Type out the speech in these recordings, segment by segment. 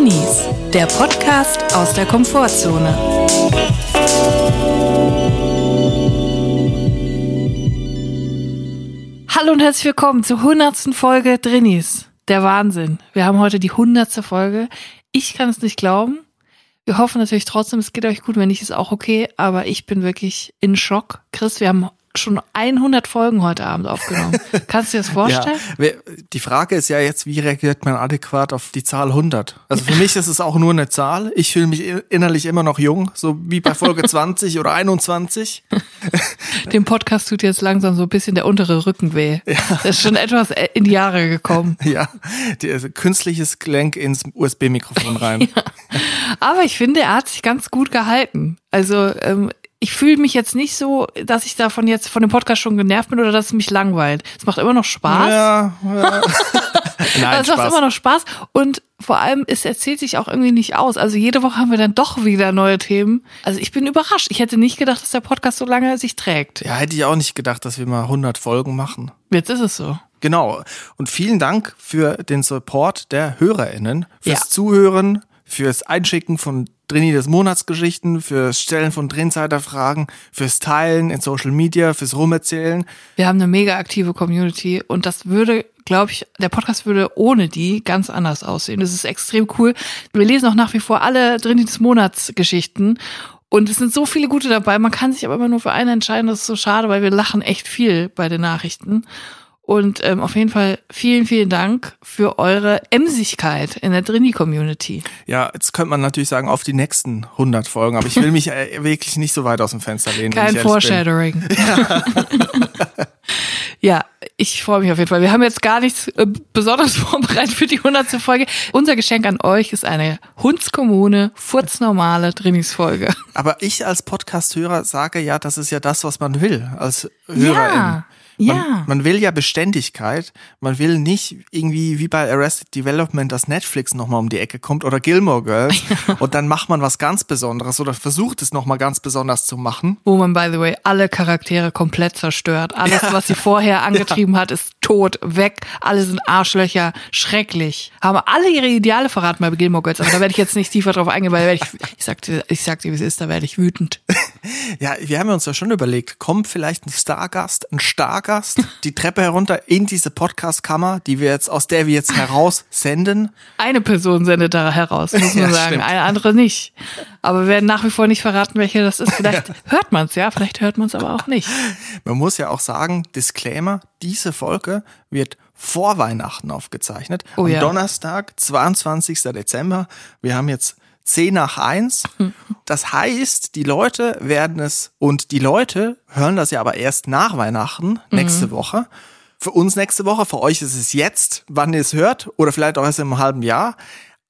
Drinis, der Podcast aus der Komfortzone. Hallo und herzlich willkommen zur hundertsten Folge Drinis. Der Wahnsinn. Wir haben heute die hundertste Folge. Ich kann es nicht glauben. Wir hoffen natürlich trotzdem, es geht euch gut. Wenn nicht, ist auch okay. Aber ich bin wirklich in Schock. Chris, wir haben schon 100 Folgen heute Abend aufgenommen. Kannst du dir das vorstellen? Ja, die Frage ist ja jetzt, wie reagiert man adäquat auf die Zahl 100? Also für mich ist es auch nur eine Zahl. Ich fühle mich innerlich immer noch jung, so wie bei Folge 20 oder 21. Dem Podcast tut jetzt langsam so ein bisschen der untere Rücken weh. Ja. Das ist schon etwas in die Jahre gekommen. Ja, die, also künstliches Gelenk ins USB-Mikrofon rein. Ja. Aber ich finde, er hat sich ganz gut gehalten. Also ähm, ich fühle mich jetzt nicht so, dass ich davon jetzt von dem Podcast schon genervt bin oder dass es mich langweilt. Es macht immer noch Spaß. Ja, ja. Nein, es macht immer noch Spaß und vor allem, es erzählt sich auch irgendwie nicht aus. Also jede Woche haben wir dann doch wieder neue Themen. Also ich bin überrascht. Ich hätte nicht gedacht, dass der Podcast so lange sich trägt. Ja, hätte ich auch nicht gedacht, dass wir mal 100 Folgen machen. Jetzt ist es so. Genau. Und vielen Dank für den Support der HörerInnen, fürs ja. Zuhören, fürs Einschicken von Drini des Monatsgeschichten, fürs Stellen von Drinsider-Fragen, fürs Teilen in Social Media, fürs Rumerzählen. Wir haben eine mega aktive Community und das würde, glaube ich, der Podcast würde ohne die ganz anders aussehen. Das ist extrem cool. Wir lesen auch nach wie vor alle Drini des Monatsgeschichten und es sind so viele gute dabei. Man kann sich aber immer nur für eine entscheiden. Das ist so schade, weil wir lachen echt viel bei den Nachrichten. Und ähm, auf jeden Fall vielen, vielen Dank für eure Emsigkeit in der Drini-Community. Ja, jetzt könnte man natürlich sagen, auf die nächsten 100 Folgen, aber ich will mich äh, wirklich nicht so weit aus dem Fenster lehnen. Kein Foreshadowing. Ja. ja, ich freue mich auf jeden Fall. Wir haben jetzt gar nichts äh, besonders vorbereitet für die 100. Folge. Unser Geschenk an euch ist eine Hundskommune, furznormale Drinis-Folge. Aber ich als Podcast-Hörer sage ja, das ist ja das, was man will als Hörerin. Ja. Man, ja. man will ja Beständigkeit. Man will nicht irgendwie wie bei Arrested Development, dass Netflix nochmal um die Ecke kommt oder Gilmore Girls und dann macht man was ganz Besonderes oder versucht es nochmal ganz besonders zu machen. Wo man, by the way, alle Charaktere komplett zerstört. Alles, ja. was sie vorher angetrieben ja. hat, ist tot, weg. Alle sind Arschlöcher, schrecklich. Haben alle ihre Ideale verraten bei Gilmore Girls, aber da werde ich jetzt nicht tiefer drauf eingehen, weil ich, ich sagte, ich sagte, wie es ist, da werde ich wütend. Ja, wir haben uns ja schon überlegt, kommt vielleicht ein Stargast, ein Stargast, die Treppe herunter in diese Podcastkammer, die wir jetzt, aus der wir jetzt heraus senden. Eine Person sendet da heraus, muss man ja, sagen, stimmt. eine andere nicht. Aber wir werden nach wie vor nicht verraten, welche das ist. Vielleicht ja. hört man es ja, vielleicht hört man es aber auch nicht. Man muss ja auch sagen, Disclaimer, diese Folge wird vor Weihnachten aufgezeichnet. Oh, Am ja. Donnerstag, 22. Dezember. Wir haben jetzt 10 nach 1. Das heißt, die Leute werden es, und die Leute hören das ja aber erst nach Weihnachten, nächste mhm. Woche. Für uns nächste Woche, für euch ist es jetzt, wann ihr es hört, oder vielleicht auch erst im halben Jahr.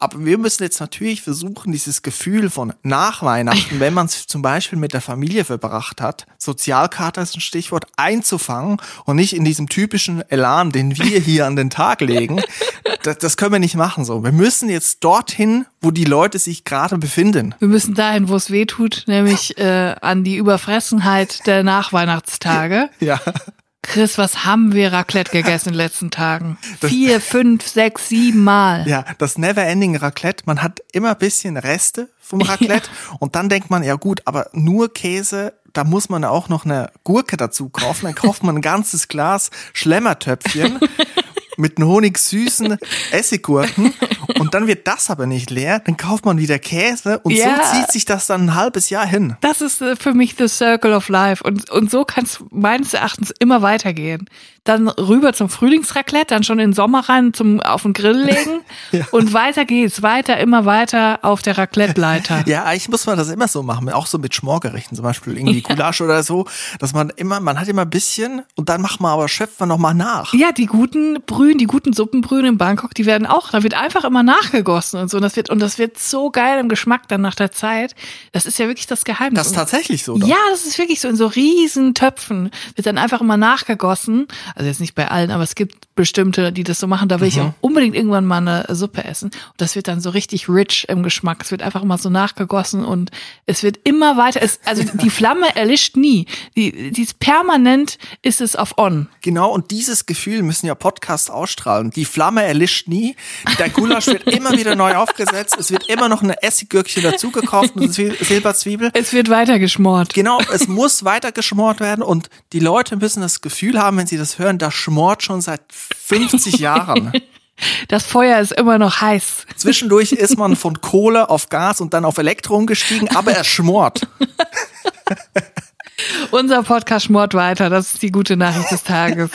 Aber wir müssen jetzt natürlich versuchen, dieses Gefühl von nach Weihnachten, wenn man es zum Beispiel mit der Familie verbracht hat, Sozialkarte ist ein Stichwort, einzufangen und nicht in diesem typischen Elan, den wir hier an den Tag legen. Das, das können wir nicht machen so. Wir müssen jetzt dorthin, wo die Leute sich gerade befinden. Wir müssen dahin, wo es weh tut, nämlich äh, an die Überfressenheit der Nachweihnachtstage. Ja. Chris, was haben wir Raclette gegessen in den letzten Tagen? Das, Vier, fünf, sechs, sieben Mal. Ja, das Never-Ending Raclette. Man hat immer bisschen Reste vom Raclette ja. und dann denkt man, ja gut, aber nur Käse, da muss man auch noch eine Gurke dazu kaufen. Dann kauft man ein ganzes Glas Schlemmertöpfchen mit einem honigsüßen Essiggurken und dann wird das aber nicht leer, dann kauft man wieder Käse und ja. so zieht sich das dann ein halbes Jahr hin. Das ist äh, für mich the circle of life und, und so kann es meines Erachtens immer weitergehen dann rüber zum Frühlingsraclette, dann schon in den Sommer rein zum auf den Grill legen ja. und weiter geht's, weiter, immer weiter auf der Raclette-Leiter. Ja, eigentlich muss man das immer so machen, auch so mit Schmorgerichten, zum Beispiel irgendwie ja. Gulasch oder so, dass man immer, man hat immer ein bisschen und dann macht man aber, schöpft man nochmal nach. Ja, die guten Brühen, die guten Suppenbrühen in Bangkok, die werden auch, da wird einfach immer nachgegossen und so und das wird, und das wird so geil im Geschmack dann nach der Zeit. Das ist ja wirklich das Geheimnis. Das ist tatsächlich so. Doch. Ja, das ist wirklich so in so riesen Töpfen wird dann einfach immer nachgegossen also jetzt nicht bei allen, aber es gibt bestimmte, die das so machen. Da will mhm. ich auch unbedingt irgendwann mal eine Suppe essen. Und das wird dann so richtig rich im Geschmack. Es wird einfach immer so nachgegossen und es wird immer weiter. Es, also die Flamme erlischt nie. Die, die ist permanent ist es auf on. Genau, und dieses Gefühl müssen ja Podcasts auch ausstrahlen. Die Flamme erlischt nie. Der Gulasch wird immer wieder neu aufgesetzt. Es wird immer noch eine Essiggürkchen dazugekauft und Silberzwiebel. Es wird weiter geschmort. Genau, es muss weiter geschmort werden und die Leute müssen das Gefühl haben, wenn sie das hören, das schmort schon seit 50 Jahren. Das Feuer ist immer noch heiß. Zwischendurch ist man von Kohle auf Gas und dann auf Elektro umgestiegen, aber er schmort. Unser Podcast schmort weiter. Das ist die gute Nachricht des Tages.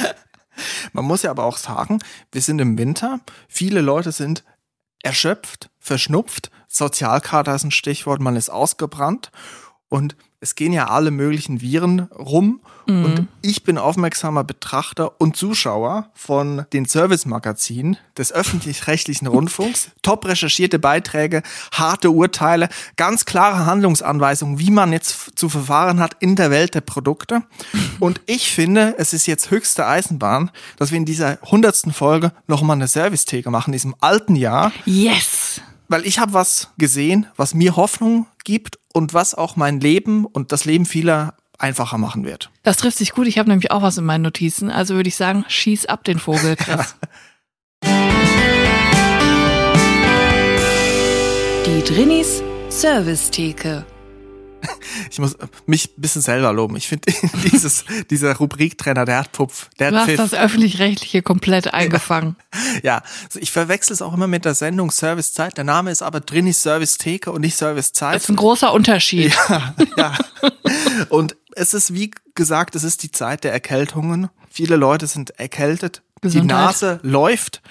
Man muss ja aber auch sagen, wir sind im Winter. Viele Leute sind erschöpft, verschnupft. Sozialkater ist ein Stichwort. Man ist ausgebrannt. Und es gehen ja alle möglichen Viren rum mhm. und ich bin aufmerksamer Betrachter und Zuschauer von den Service-Magazinen des öffentlich-rechtlichen Rundfunks. Top recherchierte Beiträge, harte Urteile, ganz klare Handlungsanweisungen, wie man jetzt zu verfahren hat in der Welt der Produkte. Und ich finde, es ist jetzt höchste Eisenbahn, dass wir in dieser hundertsten Folge nochmal eine Service-Theke machen, in diesem alten Jahr. Yes! weil ich habe was gesehen, was mir Hoffnung gibt und was auch mein Leben und das Leben vieler einfacher machen wird. Das trifft sich gut. Ich habe nämlich auch was in meinen Notizen. Also würde ich sagen, schieß ab den Vogel, Chris. Die Drinis Service-Theke. ich muss mich ein bisschen selber loben. Ich finde dieses, dieser Rubriktrainer, der hat Pupf. Der du hat hast das Öffentlich-Rechtliche komplett eingefangen. Ja, also ich verwechsel es auch immer mit der Sendung Servicezeit. Der Name ist aber Drini Service Theke und nicht Servicezeit. Das ist ein großer Unterschied. Ja, ja. und es ist, wie gesagt, es ist die Zeit der Erkältungen. Viele Leute sind erkältet. Gesundheit. Die Nase läuft.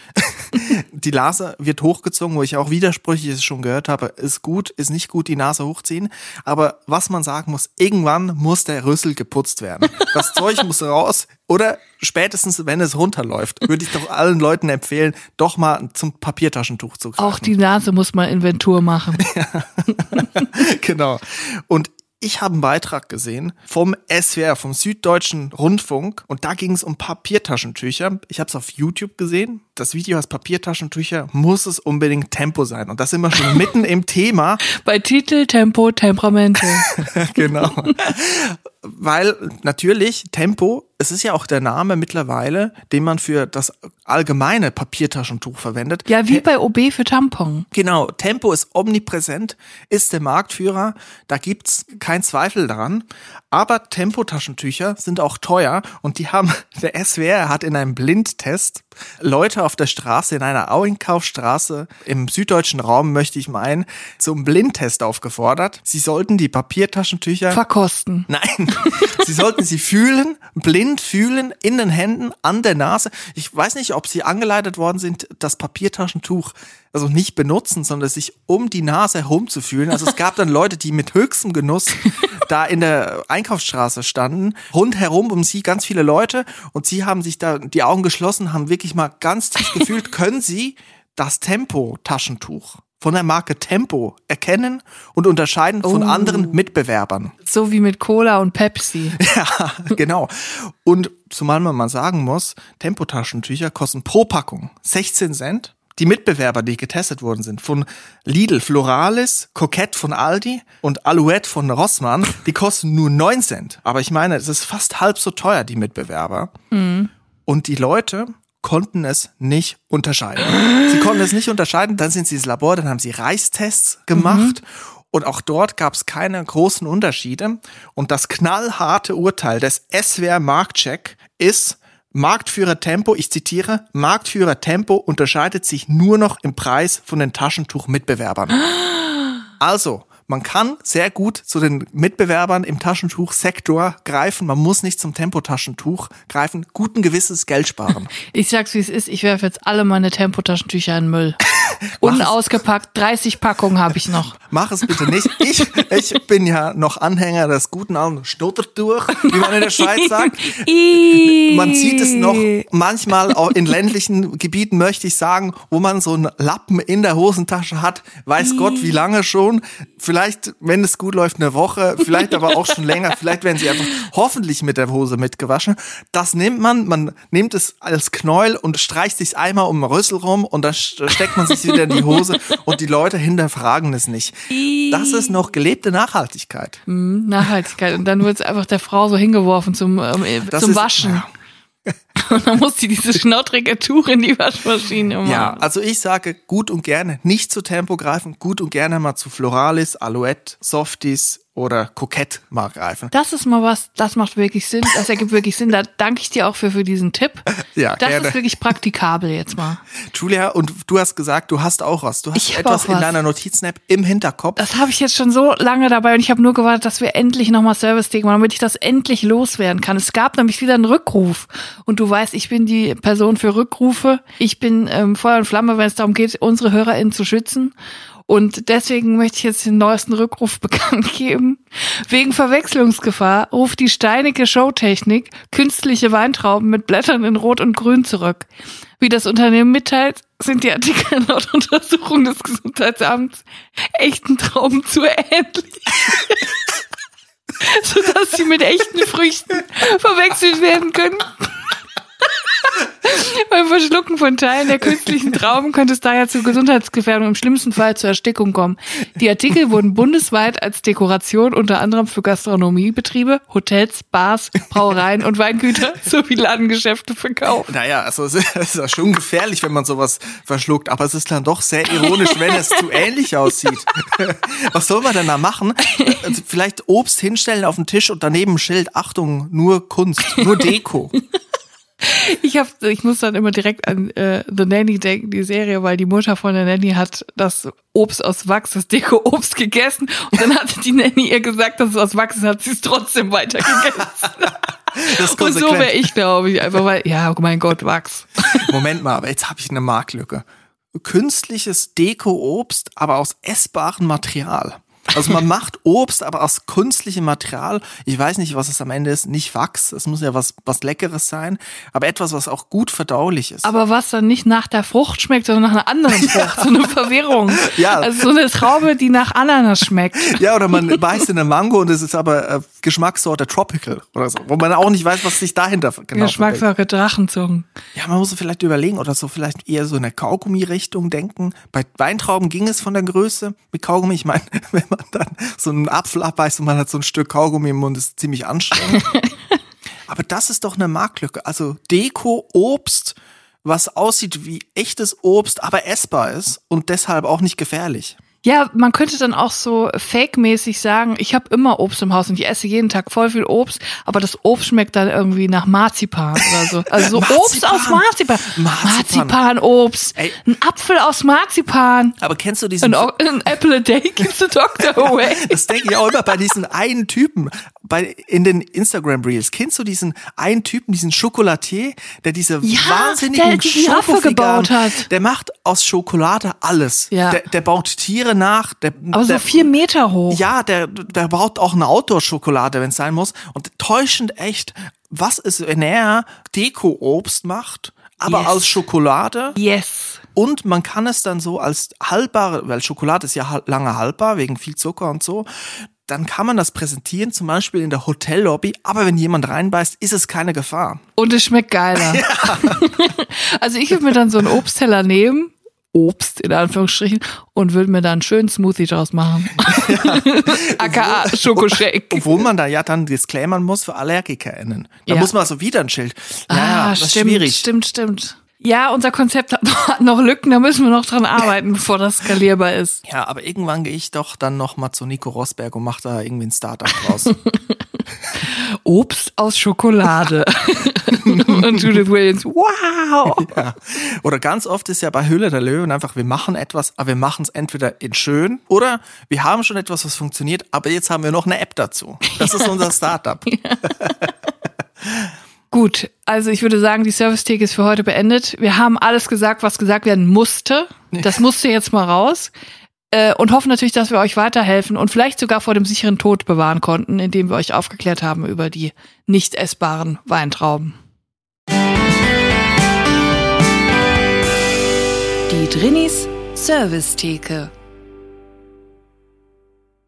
die Nase wird hochgezogen, wo ich auch Widersprüchliches schon gehört habe. Ist gut, ist nicht gut, die Nase hochziehen. Aber was man sagen muss, irgendwann muss der Rüssel geputzt werden. Das Zeug muss raus. Oder spätestens, wenn es runterläuft, würde ich doch allen Leuten empfehlen, doch mal zum Papiertaschentuch zu greifen. Auch die Nase muss mal Inventur machen. Ja. genau. Und ich habe einen Beitrag gesehen vom SWR, vom Süddeutschen Rundfunk und da ging es um Papiertaschentücher. Ich habe es auf YouTube gesehen. Das Video heißt Papiertaschentücher, muss es unbedingt Tempo sein. Und da sind wir schon mitten im Thema. Bei Titel, Tempo, Temperamente. genau. Weil natürlich Tempo, es ist ja auch der Name mittlerweile, den man für das allgemeine Papiertaschentuch verwendet. Ja, wie bei OB für Tampon. Genau, Tempo ist omnipräsent, ist der Marktführer, da gibt's kein Zweifel daran. Aber Tempotaschentücher sind auch teuer und die haben, der SWR hat in einem Blindtest Leute auf der Straße, in einer Einkaufsstraße im süddeutschen Raum, möchte ich meinen, zum Blindtest aufgefordert. Sie sollten die Papiertaschentücher verkosten. Nein, sie sollten sie fühlen, blind fühlen, in den Händen, an der Nase. Ich weiß nicht, ob sie angeleitet worden sind, das Papiertaschentuch also nicht benutzen, sondern sich um die Nase herumzufühlen. Also es gab dann Leute, die mit höchstem Genuss da in der Einkaufsstraße standen, rundherum um sie ganz viele Leute und sie haben sich da die Augen geschlossen, haben wirklich mal ganz tief gefühlt, können sie das Tempo-Taschentuch von der Marke Tempo erkennen und unterscheiden von oh. anderen Mitbewerbern. So wie mit Cola und Pepsi. Ja, genau. Und zumal man mal sagen muss, Tempotaschentücher kosten pro Packung 16 Cent die Mitbewerber, die getestet worden sind, von Lidl Floralis, Coquette von Aldi und Alouette von Rossmann, die kosten nur 9 Cent. Aber ich meine, es ist fast halb so teuer, die Mitbewerber. Mhm. Und die Leute konnten es nicht unterscheiden. Sie konnten es nicht unterscheiden, dann sind sie ins Labor, dann haben sie Reistests gemacht. Mhm. Und auch dort gab es keine großen Unterschiede. Und das knallharte Urteil des SWR Marktcheck ist, Marktführer Tempo, ich zitiere, Marktführer Tempo unterscheidet sich nur noch im Preis von den Taschentuchmitbewerbern. Also, man kann sehr gut zu den Mitbewerbern im Taschentuchsektor greifen. Man muss nicht zum Tempotaschentuch greifen. Guten gewisses Geld sparen. Ich sag's wie es ist. Ich werfe jetzt alle meine Tempotaschentücher in den Müll. Unausgepackt. 30 Packungen habe ich noch. Mach es bitte nicht. Ich, ich bin ja noch Anhänger des guten alten Schnuttertuch, wie man in der Schweiz sagt. man sieht es noch manchmal auch in ländlichen Gebieten, möchte ich sagen, wo man so einen Lappen in der Hosentasche hat. Weiß Gott, wie lange schon. Vielleicht vielleicht, wenn es gut läuft, eine Woche, vielleicht aber auch schon länger, vielleicht werden sie einfach hoffentlich mit der Hose mitgewaschen. Das nimmt man, man nimmt es als Knäuel und streicht sich einmal um den Rüssel rum und dann steckt man sich wieder in die Hose und die Leute hinterfragen es nicht. Das ist noch gelebte Nachhaltigkeit. Mhm, Nachhaltigkeit. Und dann wird es einfach der Frau so hingeworfen zum, ähm, zum Waschen. ja. Und dann muss die diese schnottrige Tuch in die Waschmaschine machen. Ja, also ich sage gut und gerne nicht zu Tempo greifen, gut und gerne mal zu Floralis, Alouette, Softies, oder kokett mal greifen. Das ist mal was, das macht wirklich Sinn, das ergibt wirklich Sinn. Da danke ich dir auch für, für diesen Tipp. Ja, das gerne. ist wirklich praktikabel jetzt mal. Julia, und du hast gesagt, du hast auch was. Du hast Ich etwas was. in deiner Notizen-App im Hinterkopf. Das habe ich jetzt schon so lange dabei und ich habe nur gewartet, dass wir endlich nochmal Service-Ding machen, damit ich das endlich loswerden kann. Es gab nämlich wieder einen Rückruf. Und du weißt, ich bin die Person für Rückrufe. Ich bin ähm, Feuer und Flamme, wenn es darum geht, unsere HörerInnen zu schützen. Und deswegen möchte ich jetzt den neuesten Rückruf bekannt geben. Wegen Verwechslungsgefahr ruft die steinige Showtechnik künstliche Weintrauben mit Blättern in Rot und Grün zurück. Wie das Unternehmen mitteilt, sind die Artikel laut Untersuchung des Gesundheitsamts echten Trauben zu ähnlich. sodass sie mit echten Früchten verwechselt werden können. Beim Verschlucken von Teilen der künstlichen Trauben könnte es daher zu Gesundheitsgefährdung, im schlimmsten Fall zur Erstickung kommen. Die Artikel wurden bundesweit als Dekoration unter anderem für Gastronomiebetriebe, Hotels, Bars, Brauereien und Weingüter sowie Ladengeschäfte verkauft. Naja, also es ist, ja schon gefährlich, wenn man sowas verschluckt, aber es ist dann doch sehr ironisch, wenn es zu ähnlich aussieht. Was soll man denn da machen? Vielleicht Obst hinstellen auf den Tisch und daneben ein Schild, Achtung, nur Kunst, nur Deko. Ich hab, ich muss dann immer direkt an äh, The Nanny denken, die Serie, weil die Mutter von der Nanny hat das Obst aus Wachs, das Deko-Obst gegessen und dann hatte die Nanny ihr gesagt, dass es aus Wachs ist, hat sie es trotzdem weiter gegessen. Das ist Und so wäre ich, glaube ich, einfach weil, ja, oh mein Gott, Wachs. Moment mal, aber jetzt habe ich eine Marktlücke. Künstliches Deko-Obst, aber aus essbarem Material. Also man macht Obst, aber aus künstlichem Material. Ich weiß nicht, was es am Ende ist. Nicht Wachs. Es muss ja was, was Leckeres sein. Aber etwas, was auch gut verdaulich ist. Aber was dann nicht nach der Frucht schmeckt, sondern nach einer anderen Frucht. So eine Verwirrung. Ja. Also so eine Traube, die nach Ananas schmeckt. ja, oder man beißt in eine Mango und es ist aber äh, Geschmackssorte Tropical oder so. Wo man auch nicht weiß, was sich dahinter genau verbirgt. Geschmackssache Drachenzungen. Ja, man muss so vielleicht überlegen oder so vielleicht eher so in der Kaugummi-Richtung denken. Bei Weintrauben ging es von der Größe mit Kaugummi. Ich meine, wenn man dann so einen Apfel abbeißt und man hat so ein Stück Kaugummi im Mund, ist ziemlich anstrengend. Aber das ist doch eine Marktlücke. Also Deko, Obst, was aussieht wie echtes Obst, aber essbar ist und deshalb auch nicht gefährlich. Ja, man könnte dann auch so fake-mäßig sagen, ich habe immer Obst im Haus und ich esse jeden Tag voll viel Obst, aber das Obst schmeckt dann irgendwie nach Marzipan oder so. Also so Obst aus Marzipan. Marzipan. Marzipan-Obst. Ey. Ein Apfel aus Marzipan. Aber kennst du diesen Ein, ein Apple a day keeps the doctor away. Das denke ich auch immer bei diesen einen Typen, bei, in den Instagram Reels. Kennst du diesen einen Typen, diesen Chocolatier, der diese Ja, wahnsinnigen der die gebaut hat. Der macht aus Schokolade alles. Ja. Der, der baut Tiere nach. Der, Aber so der, vier Meter hoch. Ja, der, der baut auch eine Outdoor-Schokolade, wenn es sein muss. Und täuschend echt, was ist, wenn er Deko-Obst macht, aber Yes. aus Schokolade? Yes. Und man kann es dann so als haltbare, weil Schokolade ist ja lange haltbar, wegen viel Zucker und so. Dann kann man das präsentieren, zum Beispiel in der Hotellobby. Aber wenn jemand reinbeißt, ist es keine Gefahr. Und es schmeckt geiler. also ich würde mir dann so einen Obstteller nehmen, Obst in Anführungsstrichen, und würde mir dann einen schönen Smoothie draus machen. AKA Schokoshake. Obwohl man da ja dann disclaimern muss für AllergikerInnen. Da Ja. muss man also wieder ein Schild. Ja, ja, ah, das ist stimmt, schwierig. stimmt, stimmt. Ja, unser Konzept hat noch, hat noch Lücken, da müssen wir noch dran arbeiten, bevor das skalierbar ist. Ja, aber irgendwann gehe ich doch dann noch mal zu Nico Rosberg und mache da irgendwie ein Startup draus. Obst aus Schokolade. und Judith Williams, wow. ja. Oder ganz oft ist ja bei Hülle der Löwen einfach, wir machen etwas, aber wir machen es entweder in schön oder wir haben schon etwas, was funktioniert, aber jetzt haben wir noch eine App dazu. Das ist unser Startup. Gut, also ich würde sagen, die Service-Theke ist für heute beendet. Wir haben alles gesagt, was gesagt werden musste. Das musste jetzt mal raus. Äh, Und hoffen natürlich, dass wir euch weiterhelfen und vielleicht sogar vor dem sicheren Tod bewahren konnten, indem wir euch aufgeklärt haben über die nicht essbaren Weintrauben. Die Drinis Service-Theke.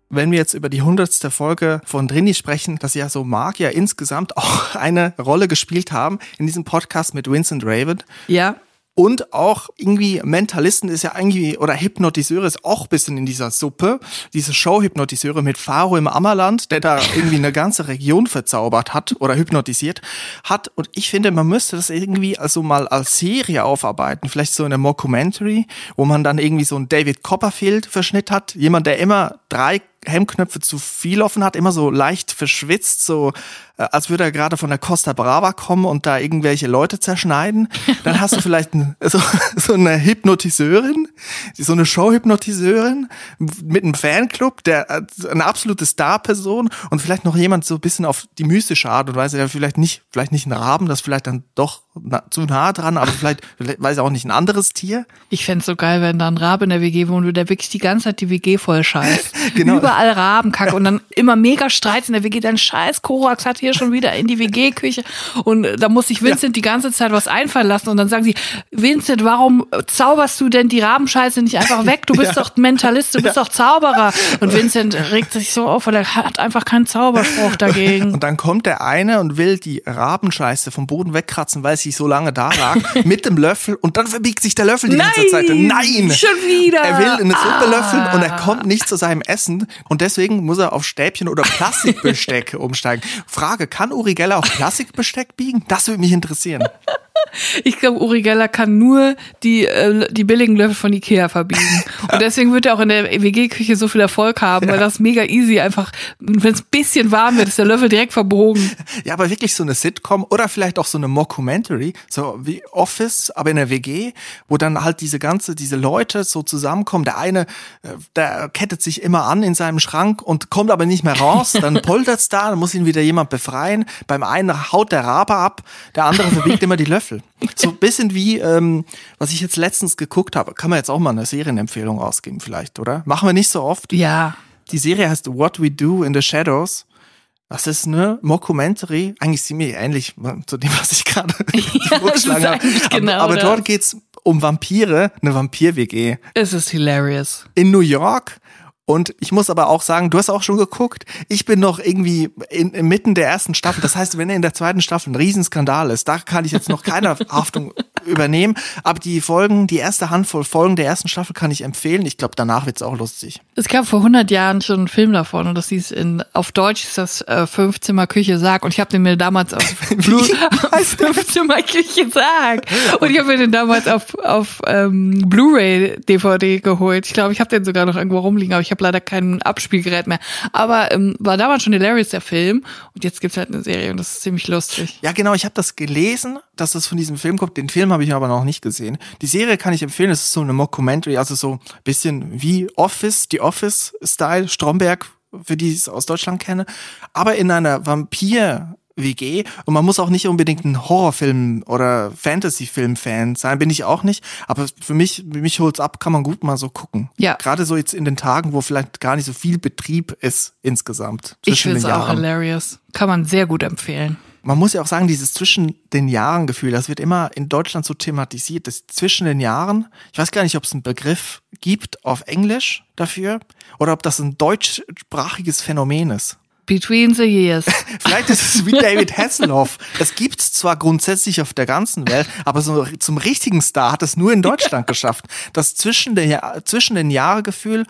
Wenn wir jetzt über die hundertste Folge von Drini sprechen, das ja so mag ja insgesamt auch eine Rolle gespielt haben in diesem Podcast mit Vincent Raven, Ja, Und auch irgendwie Mentalisten ist ja irgendwie, oder Hypnotiseure ist auch bisschen in dieser Suppe. Diese Show-Hypnotiseure mit Faro im Ammerland, der da irgendwie eine ganze Region verzaubert hat oder hypnotisiert hat. Und ich finde, man müsste das irgendwie also mal als Serie aufarbeiten. Vielleicht so eine Mockumentary, wo man dann irgendwie so einen David Copperfield-Verschnitt hat. Jemand, der immer drei Hemdknöpfe zu viel offen hat, immer so leicht verschwitzt, so äh, als würde er gerade von der Costa Brava kommen und da irgendwelche Leute zerschneiden. Dann hast du vielleicht ein, so, so eine Hypnotiseurin, so eine Show-Hypnotiseurin mit einem Fanclub, der äh, eine absolute Star-Person und vielleicht noch jemand so ein bisschen auf die mystische Art und Weise, der vielleicht nicht, vielleicht nicht ein Raben, das vielleicht dann doch na, zu nah dran, aber vielleicht, vielleicht weiß ich auch nicht, ein anderes Tier. Ich fände so geil, wenn da ein Rabe in der WG wohnt und der wirklich die ganze Zeit die WG voll scheißt. genau. Überall Rabenkacke und dann immer mega Streit in der WG. Dein scheiß Korax hat hier schon wieder in die WG-Küche und da muss sich Vincent ja. die ganze Zeit was einfallen lassen und dann sagen sie, Vincent, warum zauberst du denn die Rabenscheiße nicht einfach weg? Du bist ja. doch Mentalist, du bist ja. doch Zauberer. Und Vincent regt sich so auf, weil er hat einfach keinen Zauberspruch dagegen. Und dann kommt der eine und will die Rabenscheiße vom Boden wegkratzen, weil sie so lange da lag, mit dem Löffel und dann verbiegt sich der Löffel die Nein, ganze Zeit. Nein! Schon wieder! Er will eine Suppe ah. löffeln und er kommt nicht zu seinem Essen und deswegen muss er auf Stäbchen oder Plastikbesteck umsteigen. Frage, kann Uri Geller auch Plastikbesteck biegen? Das würde mich interessieren. Ich glaube, Uri Geller kann nur die, äh, die billigen Löffel von Ikea verbiegen. Und deswegen wird er auch in der WG-Küche so viel Erfolg haben, ja. weil das mega easy einfach, wenn es ein bisschen warm wird, ist der Löffel direkt verbogen. Ja, aber wirklich so eine Sitcom oder vielleicht auch so eine Mockumentary, so wie Office, aber in der WG, wo dann halt diese ganze, diese Leute so zusammenkommen. Der eine, äh, der kettet sich immer an in seinem Schrank und kommt aber nicht mehr raus. Dann poltert's da, dann muss ihn wieder jemand befreien. Beim einen haut der Rabe ab, der andere verbiegt immer die Löffel. Löffel. So ein bisschen wie, ähm, was ich jetzt letztens geguckt habe. Kann man jetzt auch mal eine Serienempfehlung ausgeben vielleicht, oder? Machen wir nicht so oft. Ja. Die Serie heißt What We Do in the Shadows. Das ist eine Mockumentary, eigentlich ziemlich ähnlich zu dem, was ich gerade ja, vorgeschlagen habe. Genau aber, aber dort geht's um Vampire, eine Vampir-WG. Es ist hilarious. In New York und ich muss aber auch sagen, du hast auch schon geguckt, ich bin noch irgendwie in, inmitten der ersten Staffel. Das heißt, wenn in der zweiten Staffel ein Riesenskandal ist, da kann ich jetzt noch keine Haftung übernehmen. Aber die Folgen, die erste Handvoll Folgen der ersten Staffel kann ich empfehlen. Ich glaube, danach wird's auch lustig. Es gab vor 100 Jahren schon einen Film davon und das hieß in, auf Deutsch ist das äh, Fünfzimmer Küche Sarg und ich habe den mir damals auf, Blue, Fünfzimmer Küche Sarg und ich habe mir den damals auf, auf ähm, Blu-ray DVD geholt. Ich glaube, ich habe den sogar noch irgendwo rumliegen, aber ich habe leider kein Abspielgerät mehr. Aber ähm, war damals schon hilarious, der Film. Und jetzt gibt's halt eine Serie und das ist ziemlich lustig. Ja, genau. Ich habe das gelesen, dass das von diesem Film kommt. Den Film habe ich aber noch nicht gesehen. Die Serie kann ich empfehlen. Es ist so eine Mockumentary, also so bisschen wie Office, die Office-Style, Stromberg, für die ich es aus Deutschland kenne. Aber in einer Vampir- WG und man muss auch nicht unbedingt ein Horrorfilm oder Fantasy-Film-Fan sein, bin ich auch nicht. Aber für mich, mich holt's ab, kann man gut mal so gucken. Ja. Gerade so jetzt in den Tagen, wo vielleicht gar nicht so viel Betrieb ist insgesamt. Ich finde es auch hilarious. Kann man sehr gut empfehlen. Man muss ja auch sagen, dieses zwischen den Jahren Gefühl, das wird immer in Deutschland so thematisiert, das zwischen den Jahren. Ich weiß gar nicht, ob es einen Begriff gibt auf Englisch dafür oder ob das ein deutschsprachiges Phänomen ist. Between the years. Vielleicht ist es wie David Hasselhoff. Das gibt's zwar grundsätzlich auf der ganzen Welt, aber so zum richtigen Star hat es nur in Deutschland geschafft. Das zwischen, der, zwischen den Jahregefühl,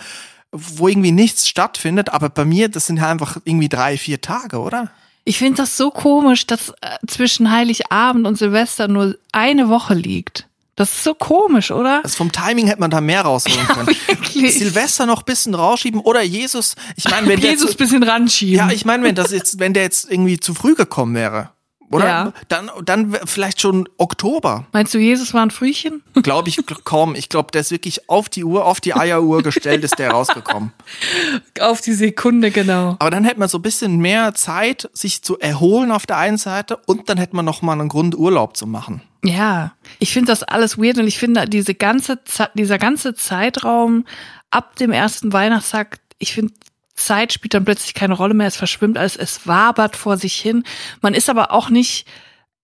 wo irgendwie nichts stattfindet, aber bei mir, das sind ja einfach irgendwie drei, vier Tage, oder? Ich finde das so komisch, dass äh, zwischen Heiligabend und Silvester nur eine Woche liegt. Das ist so komisch, oder? Also vom Timing hätte man da mehr rausholen können. Ja. Silvester noch bisschen rausschieben oder Jesus, ich meine, wenn Jesus der bisschen ranschieben. Ja, ich meine, wenn das jetzt, wenn der jetzt irgendwie zu früh gekommen wäre. Oder? Ja. Dann, dann vielleicht schon Oktober. Meinst du, Jesus war ein Frühchen? Glaube ich kaum. Ich glaube, der ist wirklich auf die Uhr, auf die Eieruhr gestellt, ist der rausgekommen. Auf die Sekunde, genau. Aber dann hätte man so ein bisschen mehr Zeit, sich zu erholen auf der einen Seite und dann hätte man noch mal einen Grund, Urlaub zu machen. Ja, ich finde das alles weird und ich finde diese ganze dieser ganze Zeitraum ab dem ersten Weihnachtstag, ich finde Zeit spielt dann plötzlich keine Rolle mehr, es verschwimmt alles, es wabert vor sich hin. Man ist aber auch nicht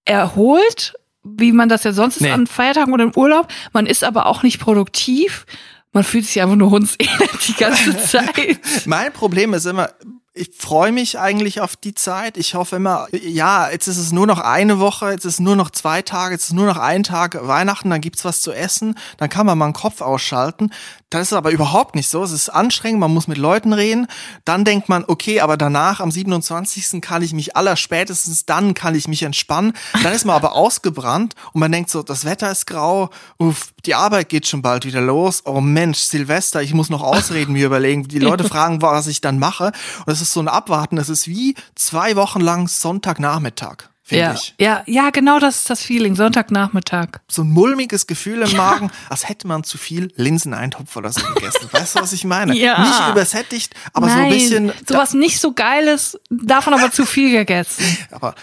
erholt, wie man das ja sonst nee. ist an Feiertagen oder im Urlaub. Man ist aber auch nicht produktiv. Man fühlt sich einfach nur hundselend die ganze Zeit. mein Problem ist immer, ich freue mich eigentlich auf die Zeit. Ich hoffe immer, ja, jetzt ist es nur noch eine Woche, jetzt ist es nur noch zwei Tage, jetzt ist nur noch ein Tag Weihnachten, dann gibt's was zu essen, dann kann man mal einen Kopf ausschalten. Das ist aber überhaupt nicht so. Es ist anstrengend, man muss mit Leuten reden. Dann denkt man, okay, aber danach am 27. kann ich mich aller spätestens dann kann ich mich entspannen. Dann ist man aber ausgebrannt und man denkt so, das Wetter ist grau, uff, die Arbeit geht schon bald wieder los. Oh Mensch, Silvester, ich muss noch Ausreden mir überlegen. Die Leute fragen, was ich dann mache. Und es ist so ein Abwarten. Es ist wie zwei Wochen lang Sonntagnachmittag ja. ich. Ja, ja, genau das ist das Feeling. Sonntagnachmittag. So ein mulmiges Gefühl im Magen, als hätte man zu viel Linseneintopf oder so gegessen. Weißt du, was ich meine? Ja. Nicht übersättigt, aber Nein, so ein bisschen. Sowas nicht so Geiles, davon aber zu viel gegessen. Aber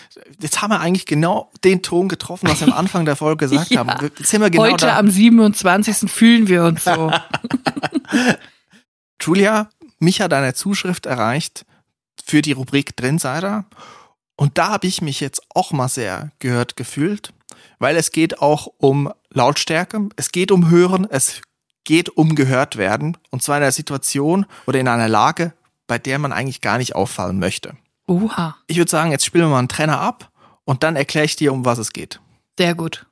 jetzt haben wir eigentlich genau den Ton getroffen, was wir am Anfang der Folge gesagt ja. haben. Jetzt sind wir genau Heute da. am 27. fühlen wir uns so. Julia, mich hat eine Zuschrift erreicht für die Rubrik Drinsider. Und da habe ich mich jetzt auch mal sehr gehört gefühlt, weil es geht auch um Lautstärke, es geht um Hören, es geht um gehört werden. Und zwar in einer Situation oder in einer Lage, bei der man eigentlich gar nicht auffallen möchte. Oha. Ich würde sagen, jetzt spielen wir mal einen Trenner ab und dann erkläre ich dir, um was es geht. Sehr gut.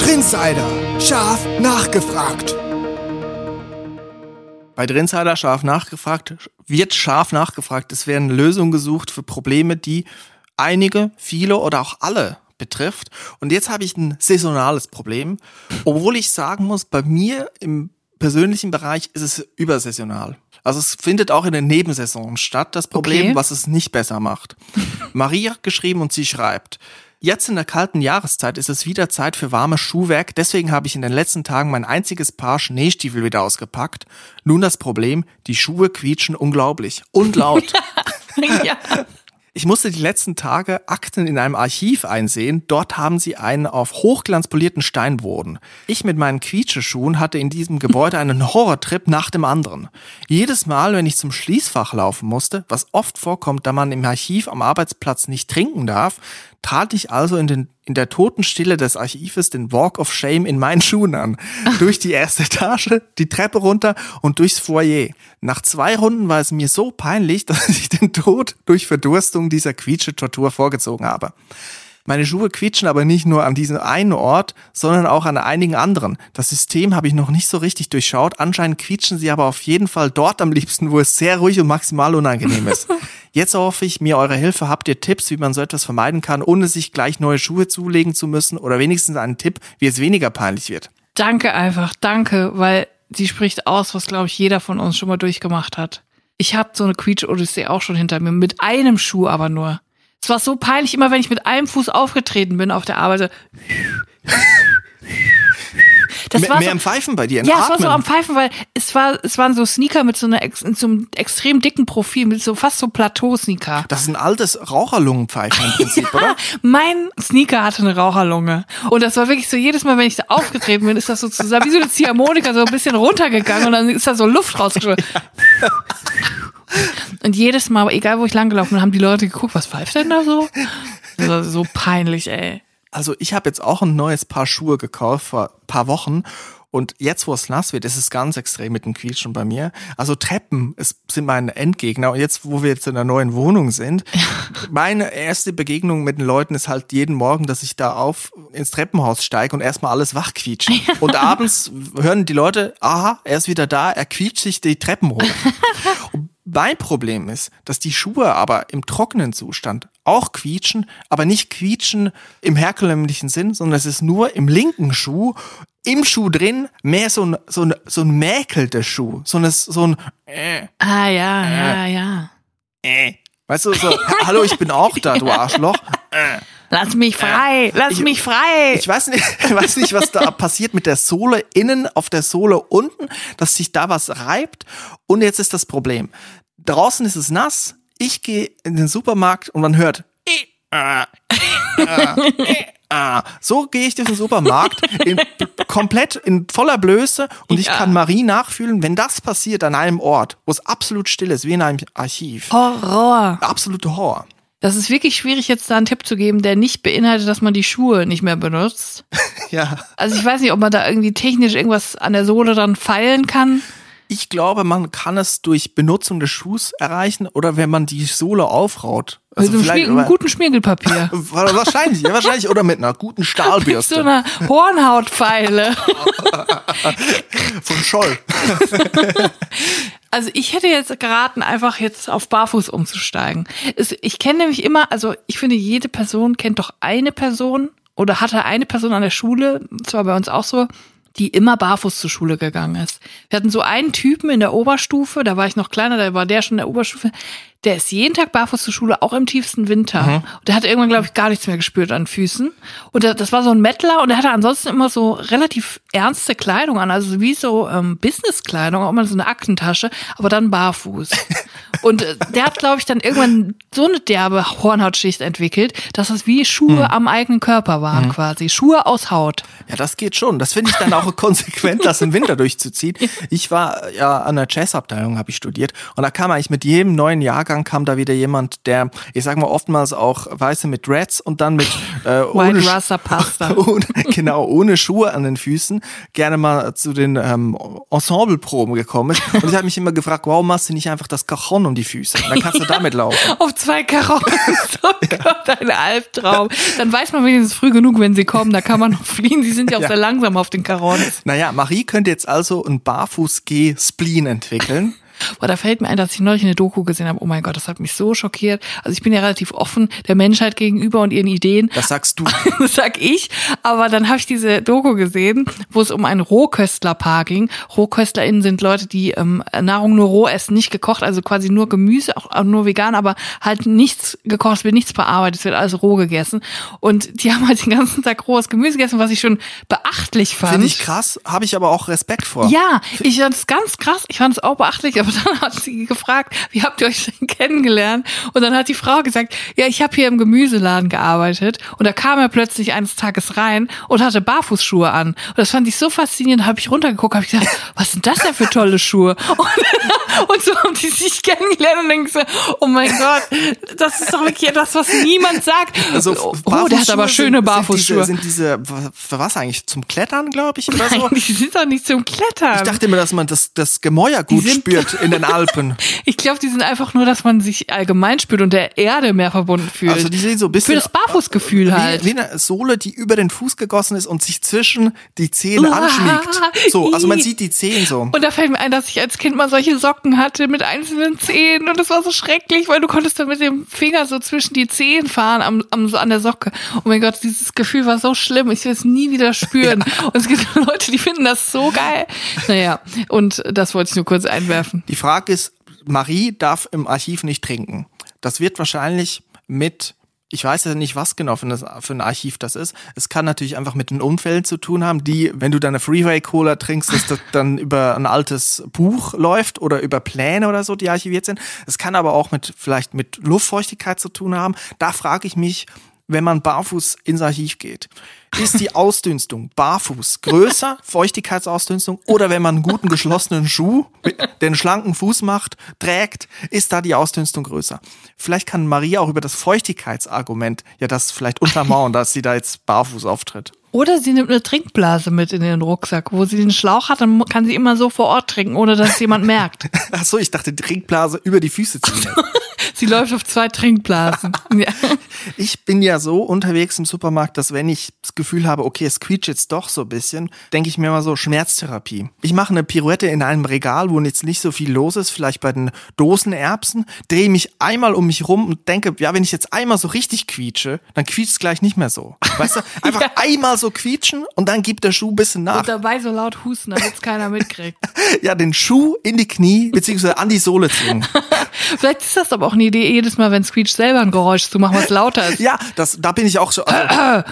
Trinsider, scharf nachgefragt. Bei Drinsider scharf nachgefragt, wird scharf nachgefragt. Es werden Lösungen gesucht für Probleme, die einige, viele oder auch alle betrifft. Und jetzt habe ich ein saisonales Problem, obwohl ich sagen muss, bei mir im persönlichen Bereich ist es übersaisonal. Also es findet auch in den Nebensaison statt, das Problem, Okay. was es nicht besser macht. Maria hat geschrieben und sie schreibt, Jetzt in der kalten Jahreszeit ist es wieder Zeit für warmes Schuhwerk, deswegen habe ich in den letzten Tagen mein einziges Paar Schneestiefel wieder ausgepackt. Nun das Problem, die Schuhe quietschen unglaublich und laut. ja. Ich musste die letzten Tage Akten in einem Archiv einsehen. Dort haben sie einen auf Hochglanz polierten Steinboden. Ich mit meinen Quietscheschuhen hatte in diesem Gebäude einen Horrortrip nach dem anderen. Jedes Mal, wenn ich zum Schließfach laufen musste, was oft vorkommt, da man im Archiv am Arbeitsplatz nicht trinken darf, trat ich also in, den, in der Totenstille des Archives den Walk of Shame in meinen Schuhen an. Durch die erste Etage, die Treppe runter und durchs Foyer. Nach zwei Runden war es mir so peinlich, dass ich den Tod durch Verdurstung dieser Quietsche-Tortur vorgezogen habe. Meine Schuhe quietschen aber nicht nur an diesem einen Ort, sondern auch an einigen anderen. Das System habe ich noch nicht so richtig durchschaut. Anscheinend quietschen sie aber auf jeden Fall dort am liebsten, wo es sehr ruhig und maximal unangenehm ist. Jetzt hoffe ich mir eure Hilfe. Habt ihr Tipps, wie man so etwas vermeiden kann, ohne sich gleich neue Schuhe zulegen zu müssen? Oder wenigstens einen Tipp, wie es weniger peinlich wird? Danke einfach, danke, weil sie spricht aus, was glaube ich jeder von uns schon mal durchgemacht hat. Ich habe so eine Quietsch-Odyssee auch schon hinter mir, mit einem Schuh aber nur. Es war so peinlich, immer wenn ich mit einem Fuß aufgetreten bin auf der Arbeit. Das mehr war mehr so, im Pfeifen bei dir, ja, es war Atmen. so am Pfeifen, weil es war, es waren so Sneaker mit so einer, so einem extrem dicken Profil, mit so fast so Plateau-Sneaker. das ist ein altes Raucherlungenpfeifen im Prinzip, oder? Mein Sneaker hatte eine Raucherlunge. Und das war wirklich so, jedes Mal, wenn ich da aufgetreten bin, ist das so zusammen, wie so eine Ziehharmonika, so ein bisschen runtergegangen und dann ist da so Luft rausgeschossen. Und jedes Mal, egal wo ich langgelaufen bin, haben die Leute geguckt, was pfeift denn da so? Das war so peinlich, ey. Also ich habe jetzt auch ein neues Paar Schuhe gekauft vor ein paar Wochen und jetzt, wo es nass wird, ist es ganz extrem mit dem Quietschen bei mir. Also Treppen ist, sind mein Endgegner. Und jetzt, wo wir jetzt in einer neuen Wohnung sind, meine erste Begegnung mit den Leuten ist halt jeden Morgen, dass ich da auf ins Treppenhaus steige und erstmal alles wach quietsche. Und abends hören die Leute, aha, er ist wieder da, er quietscht sich die Treppen hoch. Mein Problem ist, dass die Schuhe aber im trockenen Zustand auch quietschen, aber nicht quietschen im herkömmlichen Sinn, sondern es ist nur im linken Schuh, im Schuh drin, mehr so ein, so ein, so ein mäkelter Schuh, so ein, so ein, äh, Ah, ja, ja, ja. äh. Weißt du, so, hallo, ich bin auch da, du Arschloch. Lass mich frei, lass ich- mich frei. Ich weiß nicht, ich weiß nicht, was da passiert mit der Sohle innen auf der Sohle unten, dass sich da was reibt. Und jetzt ist das Problem. Draußen ist es nass. Ich gehe in den Supermarkt und man hört. "Äh, äh, äh, äh." So gehe ich durch den Supermarkt in, komplett in voller Blöße und ich Ja. kann Marie nachfühlen, wenn das passiert an einem Ort, wo es absolut still ist, wie in einem Archiv. Horror. Absolute Horror. Das ist wirklich schwierig, jetzt da einen Tipp zu geben, der nicht beinhaltet, dass man die Schuhe nicht mehr benutzt. Ja. Also ich weiß nicht, ob man da irgendwie technisch irgendwas an der Sohle dann feilen kann. Ich glaube, man kann es durch Benutzung des Schuhs erreichen oder wenn man die Sohle aufraut. Also mit einem, einem guten Schmiergelpapier. wahrscheinlich, ja, wahrscheinlich. Oder mit einer guten Stahlbürste. Mit so einer Hornhautpfeile. Von Scholl. Also ich hätte jetzt geraten, einfach jetzt auf Barfuß umzusteigen. Ich kenne nämlich immer, also ich finde, jede Person kennt doch eine Person oder hatte eine Person an der Schule, zwar bei uns auch so, die immer barfuß zur Schule gegangen ist. Wir hatten so einen Typen in der Oberstufe, da war ich noch kleiner, da war der schon in der Oberstufe, der ist jeden Tag barfuß zur Schule, auch im tiefsten Winter. Mhm. Und der hat irgendwann, glaube ich, gar nichts mehr gespürt an Füßen. Und das war so ein Mettler und der hatte ansonsten immer so relativ ernste Kleidung an, also wie so ähm, Businesskleidung, auch mal so eine Aktentasche, aber dann barfuß. und äh, der hat, glaube ich, dann irgendwann so eine derbe Hornhautschicht entwickelt, dass das wie Schuhe mhm. am eigenen Körper waren mhm. quasi. Schuhe aus Haut. Ja, das geht schon. Das finde ich dann auch konsequent, das im Winter durchzuziehen. Ich war ja an der Jazzabteilung, habe ich studiert und da kam eigentlich mit jedem neuen Jahr Jahrgang kam da wieder jemand, der, ich sag mal, oftmals auch Weiße mit Dreads und dann mit äh, ohne, ohne, genau, ohne Schuhe an den Füßen gerne mal zu den ähm, Ensembleproben gekommen ist. Und ich habe mich immer gefragt, warum machst du nicht einfach das Cajon um die Füße? Dann kannst du damit laufen. Auf zwei Cajons. Oh Gott, ein Albtraum. Dann weiß man wenigstens früh genug, wenn sie kommen, da kann man noch fliehen. Sie sind ja auch ja. sehr langsam auf den Cajons. Naja, Marie könnte jetzt also ein Barfuß-G-Spleen entwickeln. Boah, da fällt mir ein, dass ich neulich eine Doku gesehen habe. Oh mein Gott, das hat mich so schockiert. Also ich bin ja relativ offen der Menschheit gegenüber und ihren Ideen. Das sagst du. das sag ich. Aber dann habe ich diese Doku gesehen, wo es um ein Rohköstlerpaar ging. RohköstlerInnen sind Leute, die ähm, Nahrung nur roh essen, nicht gekocht, also quasi nur Gemüse, auch, auch nur vegan, aber halt nichts gekocht, es wird nichts bearbeitet, es wird alles roh gegessen. Und die haben halt den ganzen Tag rohes Gemüse gegessen, was ich schon beachtlich fand. Finde ich krass, habe ich aber auch Respekt vor. Ja, ich fand es ganz krass, ich fand es auch beachtlich, aber dann hat sie gefragt, wie habt ihr euch denn kennengelernt? Und dann hat die Frau gesagt, ja, ich habe hier im Gemüseladen gearbeitet und da kam er plötzlich eines Tages rein und hatte Barfußschuhe an. Und das fand ich so faszinierend, habe ich runtergeguckt, habe ich gesagt, was sind das denn für tolle Schuhe? Und, und so haben die sich kennengelernt und denken so, oh mein Gott, das ist doch wirklich etwas, was niemand sagt. Also, oh, der hat aber schöne Barfußschuhe. Sind diese, sind diese für was eigentlich? Zum Klettern, glaube ich? Oder Nein, so? die sind doch nicht zum Klettern. Ich dachte immer, dass man das, das Gemäuer gut spürt in den Alpen. Ich glaube, die sind einfach nur, dass man sich allgemein spürt und der Erde mehr verbunden fühlt. Also die sehen so ein bisschen. Für das Barfußgefühl halt. Wie eine Sohle, die über den Fuß gegossen ist und sich zwischen die Zehen anschmiegt. So, also man sieht die Zehen so. Und da fällt mir ein, dass ich als Kind mal solche Socken hatte mit einzelnen Zehen und das war so schrecklich, weil du konntest dann mit dem Finger so zwischen die Zehen fahren am, am, an der Socke. Oh mein Gott, dieses Gefühl war so schlimm. Ich will es nie wieder spüren. Ja. Und es gibt Leute, die finden das so geil. Naja, und das wollte ich nur kurz einwerfen. Die Frage ist, Marie darf im Archiv nicht trinken. Das wird wahrscheinlich mit ich weiß ja nicht, was genau für, das, für ein Archiv das ist. Es kann natürlich einfach mit den Unfällen zu tun haben, die, wenn du deine Freeway-Cola trinkst, dass das dann über ein altes Buch läuft oder über Pläne oder so, die archiviert sind. Es kann aber auch mit vielleicht mit Luftfeuchtigkeit zu tun haben. Da frage ich mich, wenn man barfuß ins Archiv geht. Ist die Ausdünstung barfuß größer, Feuchtigkeitsausdünstung, oder wenn man einen guten geschlossenen Schuh, den schlanken Fuß macht, trägt, ist da die Ausdünstung größer? Vielleicht kann Maria auch über das Feuchtigkeitsargument ja das vielleicht untermauern, dass sie da jetzt barfuß auftritt. Oder sie nimmt eine Trinkblase mit in den Rucksack. Wo sie den Schlauch hat, dann kann sie immer so vor Ort trinken, ohne dass es jemand merkt. Ach so, ich dachte Trinkblase über die Füße ziehen. sie läuft auf zwei Trinkblasen. ja. Ich bin ja so unterwegs im Supermarkt, dass wenn ich das Gefühl habe, okay, es quietscht jetzt doch so ein bisschen, denke ich mir mal so Schmerztherapie. Ich mache eine Pirouette in einem Regal, wo jetzt nicht so viel los ist, vielleicht bei den Dosenerbsen, drehe mich einmal um mich rum und denke, ja, wenn ich jetzt einmal so richtig quietsche, dann quietscht es gleich nicht mehr so. Weißt du, einfach ja. einmal so quietschen und dann gibt der Schuh ein bisschen nach. Und dabei so laut husten, damit es keiner mitkriegt. ja, den Schuh in die Knie beziehungsweise an die Sohle ziehen. Vielleicht ist das aber auch eine Idee, jedes Mal, wenn es quietscht, selber ein Geräusch zu machen, was lauter ist. Ja, das, da bin ich auch so. Also,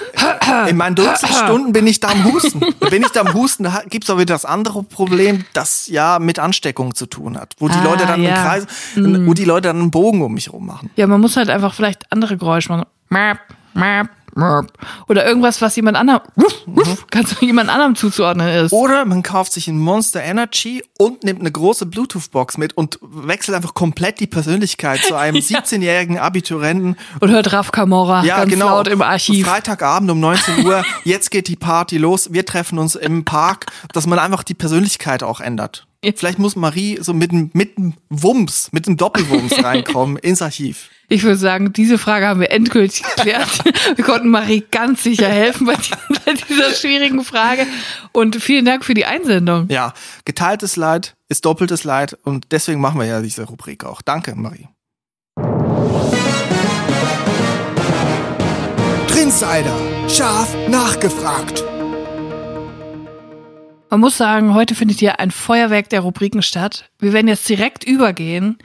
in meinen Dutzendstunden bin ich da am Husten. Bin ich da am Husten, gibt's auch wieder das andere Problem, das ja mit Ansteckung zu tun hat. Wo die ah, Leute dann ja. einen Kreis, mm. wo die Leute dann einen Bogen um mich rum machen. Ja, man muss halt einfach vielleicht andere Geräusche machen. Oder irgendwas, was jemand anderem, mhm. kannst du jemand anderem zuzuordnen ist. Oder man kauft sich ein Monster Energy und nimmt eine große Bluetooth-Box mit und wechselt einfach komplett die Persönlichkeit zu einem ja. 17-jährigen Abiturienten. Und hört Raf Kamora ja, ganz genau. laut im Archiv. Freitagabend um 19 Uhr, jetzt geht die Party los, wir treffen uns im Park, dass man einfach die Persönlichkeit auch ändert. Vielleicht muss Marie so mit, mit einem Wumms, mit einem Doppelwumms reinkommen ins Archiv. Ich würde sagen, diese Frage haben wir endgültig geklärt. wir konnten Marie ganz sicher helfen bei dieser schwierigen Frage. Und vielen Dank für die Einsendung. Ja, geteiltes Leid ist doppeltes Leid und deswegen machen wir ja diese Rubrik auch. Danke, Marie. Trinsider, scharf nachgefragt. Man muss sagen, heute findet hier ein Feuerwerk der Rubriken statt. Wir werden jetzt direkt übergehen.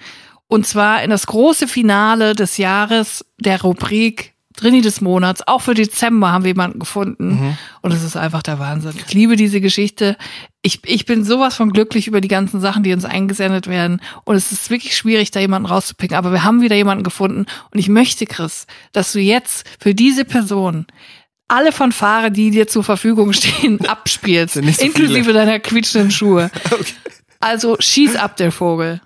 Und zwar in das große Finale des Jahres der Rubrik Drini des Monats. Auch für Dezember haben wir jemanden gefunden. Mhm. Und es ist einfach der Wahnsinn. Ich liebe diese Geschichte. Ich, ich bin sowas von glücklich über die ganzen Sachen, die uns eingesendet werden. Und es ist wirklich schwierig, da jemanden rauszupicken. Aber wir haben wieder jemanden gefunden. Und ich möchte, Chris, dass du jetzt für diese Person alle Fanfare, die dir zur Verfügung stehen, abspielst. So inklusive deiner quietschenden Schuhe. Okay. Also schieß ab, der Vogel.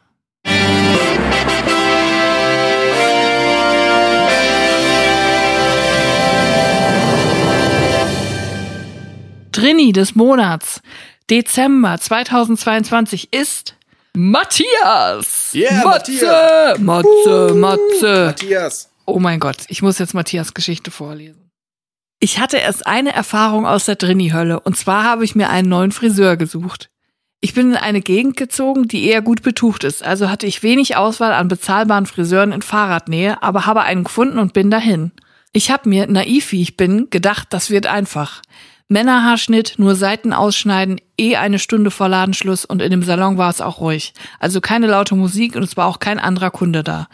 Drini des Monats Dezember 2022 ist Matthias. Yeah, Matze, Matze, Matze. Matthias. Oh mein Gott, ich muss jetzt Matthias Geschichte vorlesen. Ich hatte erst eine Erfahrung aus der Drini-Hölle und zwar habe ich mir einen neuen Friseur gesucht. Ich bin in eine Gegend gezogen, die eher gut betucht ist, also hatte ich wenig Auswahl an bezahlbaren Friseuren in Fahrradnähe, aber habe einen gefunden und bin dahin. Ich habe mir, naiv wie ich bin, gedacht, das wird einfach. Männerhaarschnitt, nur Seiten ausschneiden, eh eine Stunde vor Ladenschluss und in dem Salon war es auch ruhig. Also keine laute Musik und es war auch kein anderer Kunde da.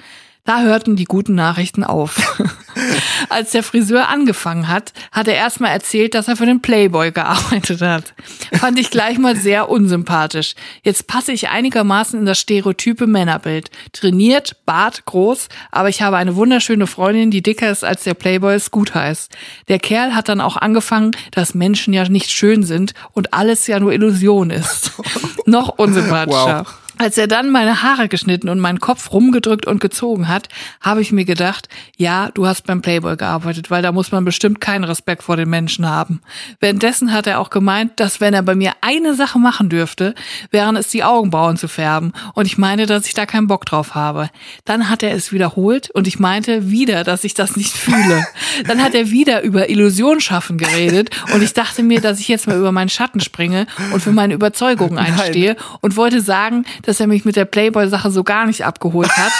Da hörten die guten Nachrichten auf. Als der Friseur angefangen hat, hat er erstmal erzählt, dass er für den Playboy gearbeitet hat. Fand ich gleich mal sehr unsympathisch. Jetzt passe ich einigermaßen in das stereotype Männerbild. Trainiert, Bart, groß, aber ich habe eine wunderschöne Freundin, die dicker ist als der Playboy es gut heißt. Der Kerl hat dann auch angefangen, dass Menschen ja nicht schön sind und alles ja nur Illusion ist. Noch unsympathischer. Wow. Als er dann meine Haare geschnitten und meinen Kopf rumgedrückt und gezogen hat, habe ich mir gedacht, ja, du hast beim Playboy gearbeitet, weil da muss man bestimmt keinen Respekt vor den Menschen haben. Währenddessen hat er auch gemeint, dass wenn er bei mir eine Sache machen dürfte, wären es die Augenbrauen zu färben. Und ich meine, dass ich da keinen Bock drauf habe. Dann hat er es wiederholt und ich meinte wieder, dass ich das nicht fühle. Dann hat er wieder über Illusion schaffen geredet und ich dachte mir, dass ich jetzt mal über meinen Schatten springe und für meine Überzeugungen einstehe Nein. und wollte sagen, dass dass er mich mit der Playboy-Sache so gar nicht abgeholt hat.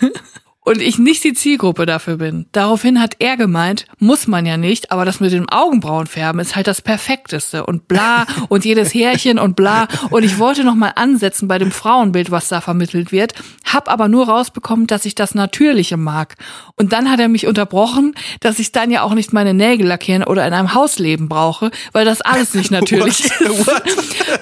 und ich nicht die Zielgruppe dafür bin. Daraufhin hat er gemeint, muss man ja nicht, aber das mit dem Augenbrauenfärben ist halt das Perfekteste und bla und jedes Härchen und bla. Und ich wollte noch mal ansetzen bei dem Frauenbild, was da vermittelt wird, hab aber nur rausbekommen, dass ich das Natürliche mag. Und dann hat er mich unterbrochen, dass ich dann ja auch nicht meine Nägel lackieren oder in einem Haus leben brauche, weil das alles nicht natürlich ist.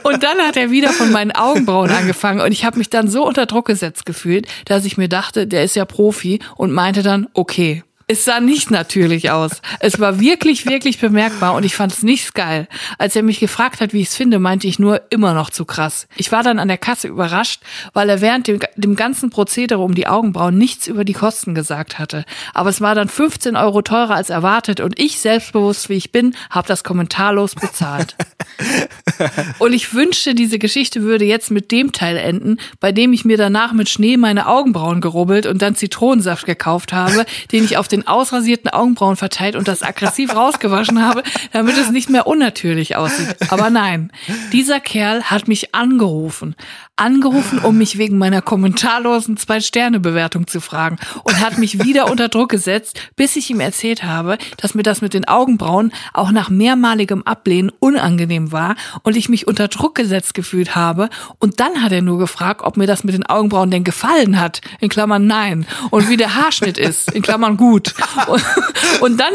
Und dann hat er wieder von meinen Augenbrauen angefangen und ich habe mich dann so unter Druck gesetzt gefühlt, dass ich mir dachte, der ist ja pro Profi und meinte dann, okay, es sah nicht natürlich aus. Es war wirklich, wirklich bemerkbar und ich fand es nicht geil. Als er mich gefragt hat, wie ich es finde, meinte ich nur immer noch zu krass. Ich war dann an der Kasse überrascht, weil er während dem, dem ganzen Prozedere um die Augenbrauen nichts über die Kosten gesagt hatte. Aber es war dann 15 Euro teurer als erwartet und ich, selbstbewusst wie ich bin, habe das kommentarlos bezahlt. und ich wünschte, diese Geschichte würde jetzt mit dem Teil enden, bei dem ich mir danach mit Schnee meine Augenbrauen gerubbelt und dann Zitronensaft gekauft habe, den ich auf den den ausrasierten Augenbrauen verteilt und das aggressiv rausgewaschen habe, damit es nicht mehr unnatürlich aussieht. Aber nein, dieser Kerl hat mich angerufen. Angerufen, um mich wegen meiner kommentarlosen Zwei-Sterne-Bewertung zu fragen und hat mich wieder unter Druck gesetzt, bis ich ihm erzählt habe, dass mir das mit den Augenbrauen auch nach mehrmaligem Ablehnen unangenehm war und ich mich unter Druck gesetzt gefühlt habe. Und dann hat er nur gefragt, ob mir das mit den Augenbrauen denn gefallen hat. In Klammern nein. Und wie der Haarschnitt ist. In Klammern gut. Und, und dann,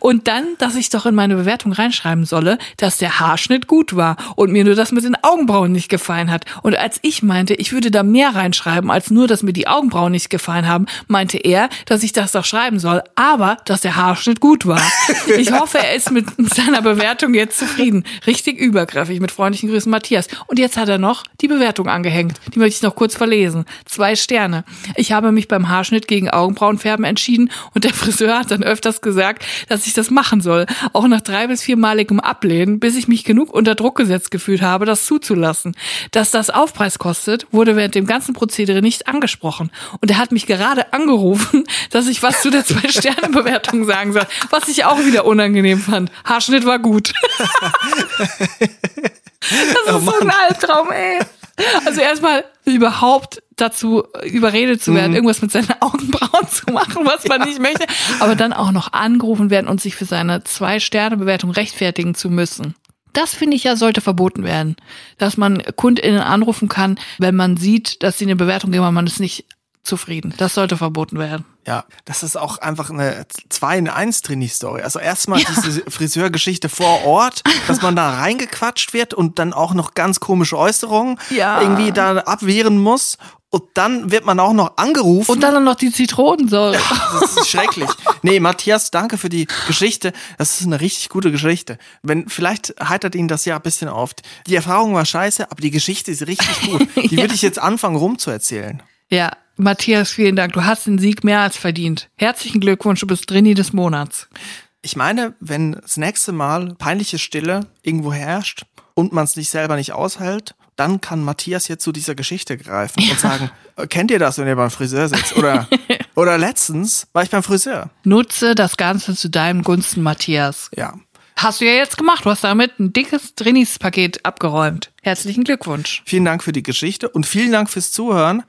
und dann, dass ich doch in meine Bewertung reinschreiben solle, dass der Haarschnitt gut war und mir nur das mit den Augenbrauen nicht gefallen hat. Und als als ich meinte, ich würde da mehr reinschreiben, als nur, dass mir die Augenbrauen nicht gefallen haben, meinte er, dass ich das doch schreiben soll, aber dass der Haarschnitt gut war. Ich hoffe, er ist mit seiner Bewertung jetzt zufrieden. Richtig übergriffig. Mit freundlichen Grüßen, Matthias. Und jetzt hat er noch die Bewertung angehängt. Die möchte ich noch kurz verlesen. Zwei Sterne. Ich habe mich beim Haarschnitt gegen Augenbrauenfärben entschieden und der Friseur hat dann öfters gesagt, dass ich das machen soll. Auch nach drei bis viermaligem Ablehnen, bis ich mich genug unter Druck gesetzt gefühlt habe, das zuzulassen. Dass das Aufpreis kostet, wurde während dem ganzen Prozedere nicht angesprochen. Und er hat mich gerade angerufen, dass ich was zu der Zwei-Sterne-Bewertung sagen soll, was ich auch wieder unangenehm fand. Haarschnitt war gut. das ist so ein Albtraum, ey. Also erstmal überhaupt dazu überredet zu werden, mhm. irgendwas mit seinen Augenbrauen zu machen, was man ja. nicht möchte, aber dann auch noch angerufen werden und sich für seine Zwei-Sterne-Bewertung rechtfertigen zu müssen. Das finde ich ja sollte verboten werden, dass man KundInnen anrufen kann, wenn man sieht, dass sie eine Bewertung geben, aber man ist nicht zufrieden. Das sollte verboten werden. Ja, das ist auch einfach eine 2 in 1 Trainee-Story. Also erstmal ja. diese Friseurgeschichte vor Ort, dass man da reingequatscht wird und dann auch noch ganz komische Äußerungen ja. irgendwie da abwehren muss. Und dann wird man auch noch angerufen. Und dann noch die Zitronensäure. Ja, das ist schrecklich. Nee, Matthias, danke für die Geschichte. Das ist eine richtig gute Geschichte. Wenn, vielleicht heitert ihn das ja ein bisschen auf. Die Erfahrung war scheiße, aber die Geschichte ist richtig gut. Die würde ich jetzt anfangen rumzuerzählen. Ja, Matthias, vielen Dank. Du hast den Sieg mehr als verdient. Herzlichen Glückwunsch, du bist Drini des Monats. Ich meine, wenn das nächste Mal peinliche Stille irgendwo herrscht und man es nicht selber nicht aushält, dann kann Matthias jetzt zu dieser Geschichte greifen ja. und sagen, kennt ihr das, wenn ihr beim Friseur sitzt? Oder, oder letztens war ich beim Friseur. Nutze das Ganze zu deinem Gunsten, Matthias. Ja. Hast du ja jetzt gemacht. Du hast damit ein dickes Drinis-Paket abgeräumt. Herzlichen Glückwunsch. Vielen Dank für die Geschichte und vielen Dank fürs Zuhören.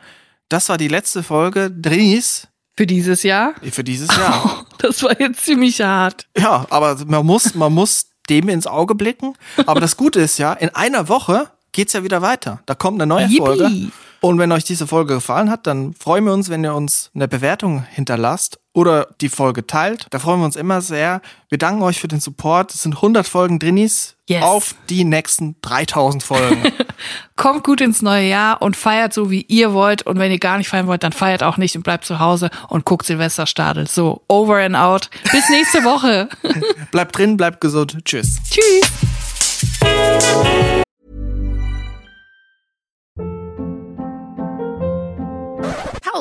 Das war die letzte Folge Drinis. Für dieses Jahr? Für dieses Jahr. das war jetzt ziemlich hart. Ja, aber man muss, man muss dem ins Auge blicken. Aber das Gute ist ja, in einer Woche geht's ja wieder weiter. Da kommt eine neue Yippie. Folge. Und wenn euch diese Folge gefallen hat, dann freuen wir uns, wenn ihr uns eine Bewertung hinterlasst oder die Folge teilt. Da freuen wir uns immer sehr. Wir danken euch für den Support. Es sind 100 Folgen Drinis yes. auf die nächsten 3000 Folgen. Kommt gut ins neue Jahr und feiert so, wie ihr wollt. Und wenn ihr gar nicht feiern wollt, dann feiert auch nicht und bleibt zu Hause und guckt Silvesterstadel. So, over and out. Bis nächste Woche. bleibt drin, bleibt gesund. Tschüss. Tschüss.